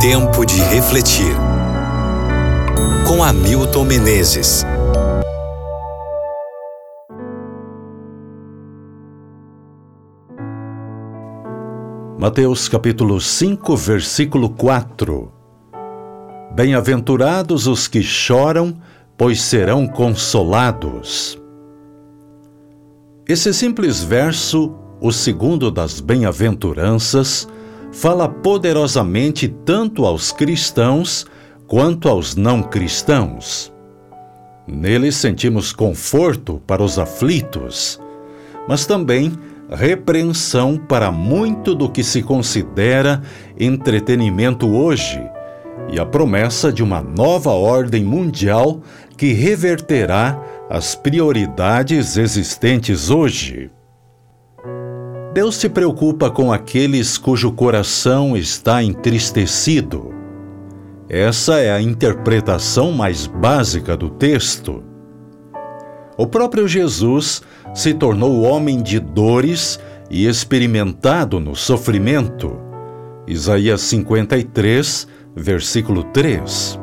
Tempo de refletir. Com Hamilton Menezes. Mateus capítulo 5, versículo 4. Bem-aventurados os que choram, pois serão consolados. Esse simples verso, o segundo das bem-aventuranças, fala poderosamente tanto aos cristãos quanto aos não cristãos. Nele sentimos conforto para os aflitos, mas também repreensão para muito do que se considera entretenimento hoje e a promessa de uma nova ordem mundial que reverterá as prioridades existentes hoje. Deus se preocupa com aqueles cujo coração está entristecido. Essa é a interpretação mais básica do texto. O próprio Jesus se tornou homem de dores e experimentado no sofrimento. Isaías 53, versículo 3.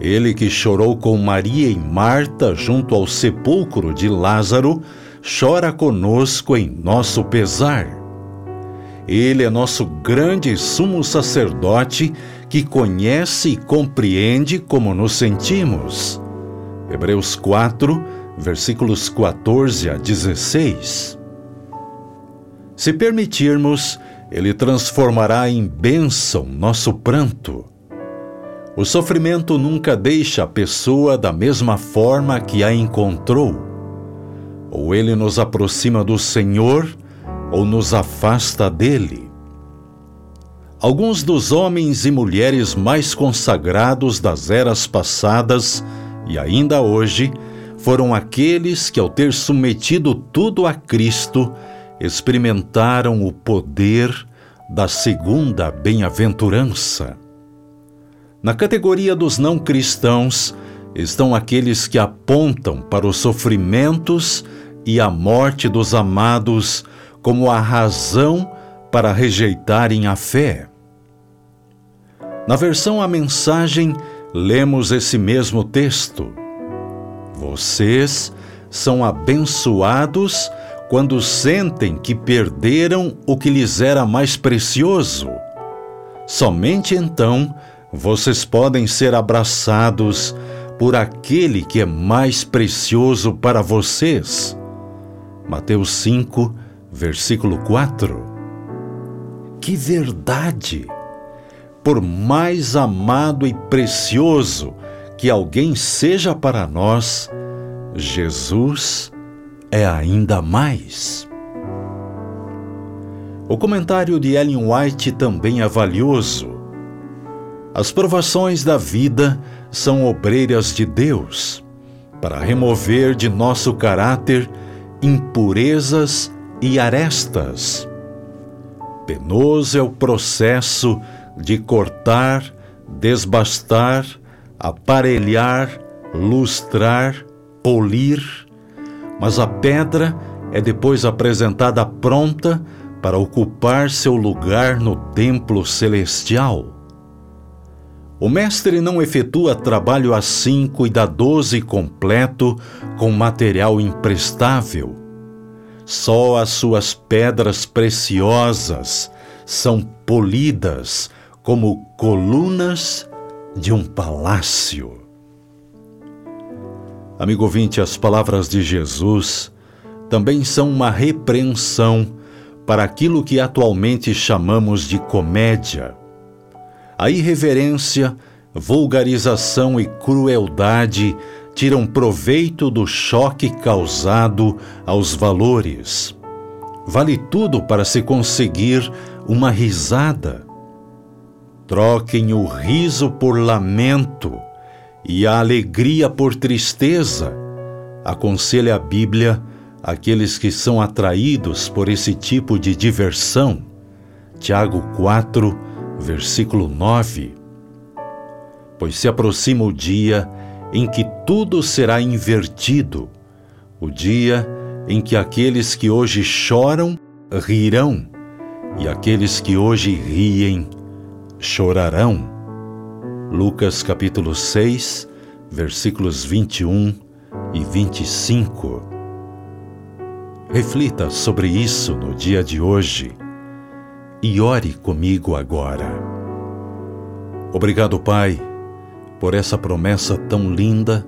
Ele que chorou com Maria e Marta junto ao sepulcro de Lázaro, chora conosco em nosso pesar. Ele é nosso grande sumo sacerdote que conhece e compreende como nos sentimos. Hebreus 4, versículos 14 a 16. Se permitirmos, ele transformará em bênção nosso pranto. O sofrimento nunca deixa a pessoa da mesma forma que a encontrou. Ou ele nos aproxima do Senhor, ou nos afasta dele. Alguns dos homens e mulheres mais consagrados das eras passadas e ainda hoje foram aqueles que, ao ter submetido tudo a Cristo, experimentaram o poder da segunda bem-aventurança. Na categoria dos não cristãos estão aqueles que apontam para os sofrimentos e a morte dos amados como a razão para rejeitarem a fé. Na versão A Mensagem, lemos esse mesmo texto. Vocês são abençoados quando sentem que perderam o que lhes era mais precioso. Somente então vocês podem ser abraçados por aquele que é mais precioso para vocês. Mateus 5, versículo 4. Que verdade! Por mais amado e precioso que alguém seja para nós, Jesus é ainda mais. O comentário de Ellen White também é valioso. As provações da vida são obreiras de Deus para remover de nosso caráter impurezas e arestas. Penoso é o processo de cortar, desbastar, aparelhar, lustrar, polir, mas a pedra é depois apresentada pronta para ocupar seu lugar no templo celestial. O mestre não efetua trabalho assim cuidadoso e completo com material imprestável. Só as suas pedras preciosas são polidas como colunas de um palácio. Amigo ouvinte, as palavras de Jesus também são uma repreensão para aquilo que atualmente chamamos de comédia a irreverência, vulgarização e crueldade tiram proveito do choque causado aos valores. Vale tudo para se conseguir uma risada. Troquem o riso por lamento e a alegria por tristeza. Aconselha a Bíblia aqueles que são atraídos por esse tipo de diversão. Tiago 4, versículo 9. Pois se aproxima o dia em que tudo será invertido, o dia em que aqueles que hoje choram rirão e aqueles que hoje riem chorarão. Lucas capítulo 6, versículos 21 e 25. Reflita sobre isso no dia de hoje e ore comigo agora. Obrigado, Pai, por essa promessa tão linda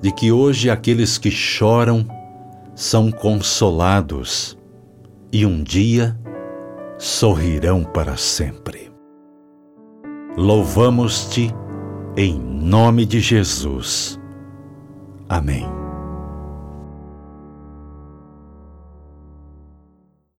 de que hoje aqueles que choram são consolados e um dia sorrirão para sempre. Louvamos-te em nome de Jesus. Amém.